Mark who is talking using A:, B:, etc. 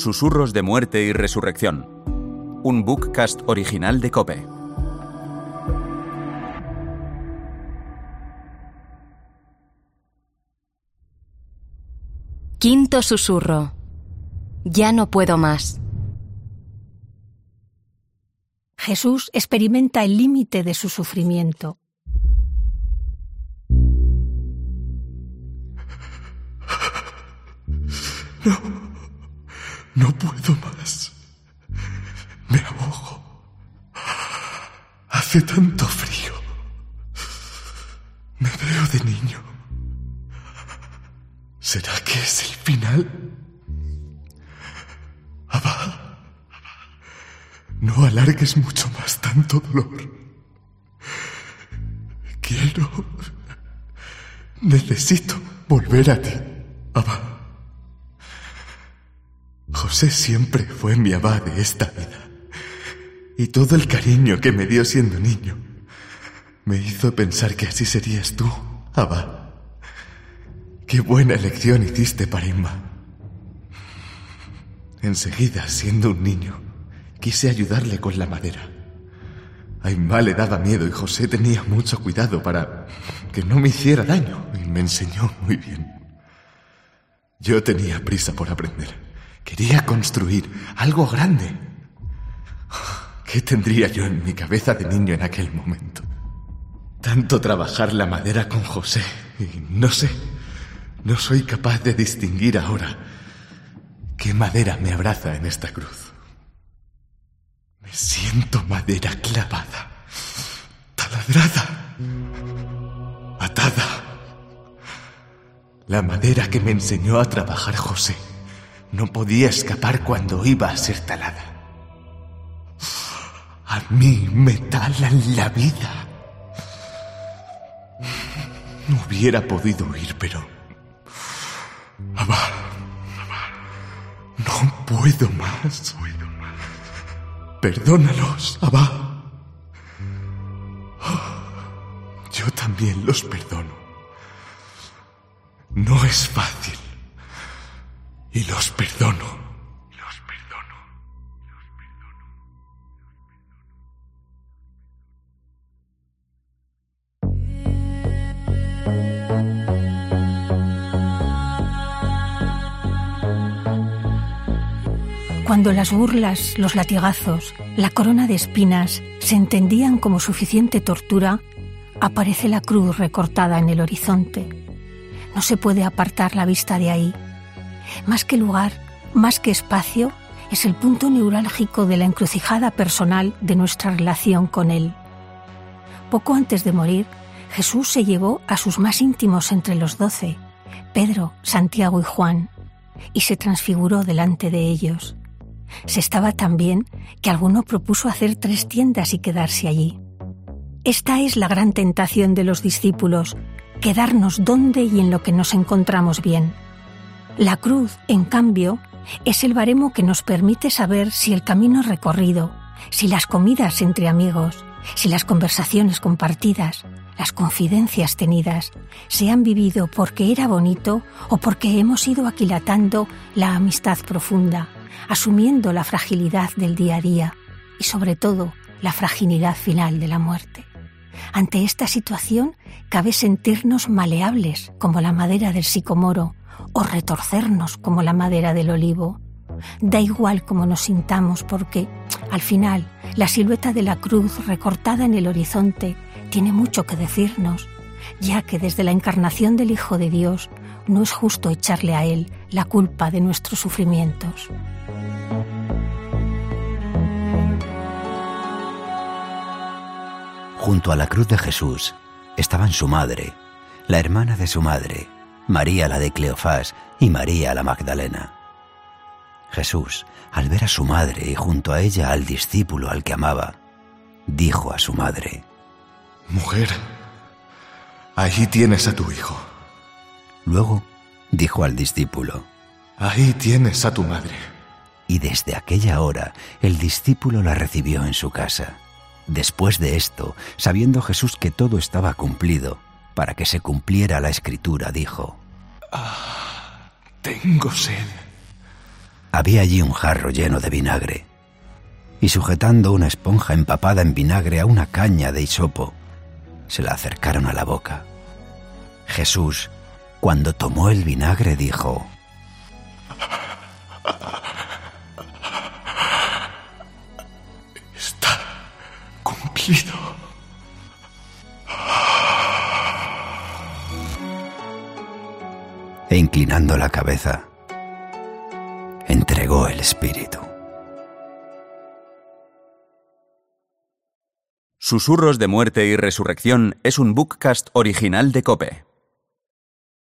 A: Susurros de muerte y resurrección. Un bookcast original de Cope.
B: Quinto susurro. Ya no puedo más.
C: Jesús experimenta el límite de su sufrimiento.
D: No, no puedo más. Me ahogo. Hace tanto frío. Me veo de niño. ¿Será que es el final? Abba, no alargues mucho más tanto dolor. Quiero... Necesito volver a ti, Abba. José siempre fue mi abad de esta vida. Y todo el cariño que me dio siendo niño me hizo pensar que así serías tú, Abba. Qué buena elección hiciste para Inma. Enseguida, siendo un niño, quise ayudarle con la madera. A Inma le daba miedo y José tenía mucho cuidado para que no me hiciera daño y me enseñó muy bien. Yo tenía prisa por aprender. Quería construir algo grande. ¿Qué tendría yo en mi cabeza de niño en aquel momento? Tanto trabajar la madera con José y no sé, no soy capaz de distinguir ahora qué madera me abraza en esta cruz. Me siento madera clavada, taladrada, atada. La madera que me enseñó a trabajar José no podía escapar cuando iba a ser talada. A mí me talan la vida. No hubiera podido huir, pero... Abba, no puedo más. Perdónalos, Abba. Yo también los perdono. No es fácil. Y los perdono.
C: Cuando las burlas, los latigazos, la corona de espinas se entendían como suficiente tortura, aparece la cruz recortada en el horizonte. No se puede apartar la vista de ahí más que lugar, más que espacio, es el punto neurálgico de la encrucijada personal de nuestra relación con Él. Poco antes de morir, Jesús se llevó a sus más íntimos entre los doce, Pedro, Santiago y Juan, y se transfiguró delante de ellos. Se estaba tan bien que alguno propuso hacer tres tiendas y quedarse allí. Esta es la gran tentación de los discípulos, quedarnos donde y en lo que nos encontramos bien. La cruz, en cambio, es el baremo que nos permite saber si el camino recorrido, si las comidas entre amigos, si las conversaciones compartidas, las confidencias tenidas, se han vivido porque era bonito o porque hemos ido aquilatando la amistad profunda, asumiendo la fragilidad del día a día y sobre todo la fragilidad final de la muerte. Ante esta situación cabe sentirnos maleables como la madera del sicomoro o retorcernos como la madera del olivo. Da igual cómo nos sintamos porque, al final, la silueta de la cruz recortada en el horizonte tiene mucho que decirnos, ya que desde la encarnación del Hijo de Dios no es justo echarle a Él la culpa de nuestros sufrimientos.
E: Junto a la cruz de Jesús estaban su madre, la hermana de su madre, María la de Cleofás y María la Magdalena. Jesús, al ver a su madre y junto a ella al discípulo al que amaba, dijo a su madre,
D: Mujer, ahí tienes a tu hijo.
E: Luego dijo al discípulo,
D: Ahí tienes a tu madre.
E: Y desde aquella hora el discípulo la recibió en su casa. Después de esto, sabiendo Jesús que todo estaba cumplido, para que se cumpliera la escritura, dijo,
D: Ah, tengo sed.
E: había allí un jarro lleno de vinagre, y sujetando una esponja empapada en vinagre a una caña de hisopo, se la acercaron a la boca. Jesús, cuando tomó el vinagre, dijo, E inclinando la cabeza, entregó el espíritu.
A: Susurros de muerte y resurrección es un bookcast original de Cope.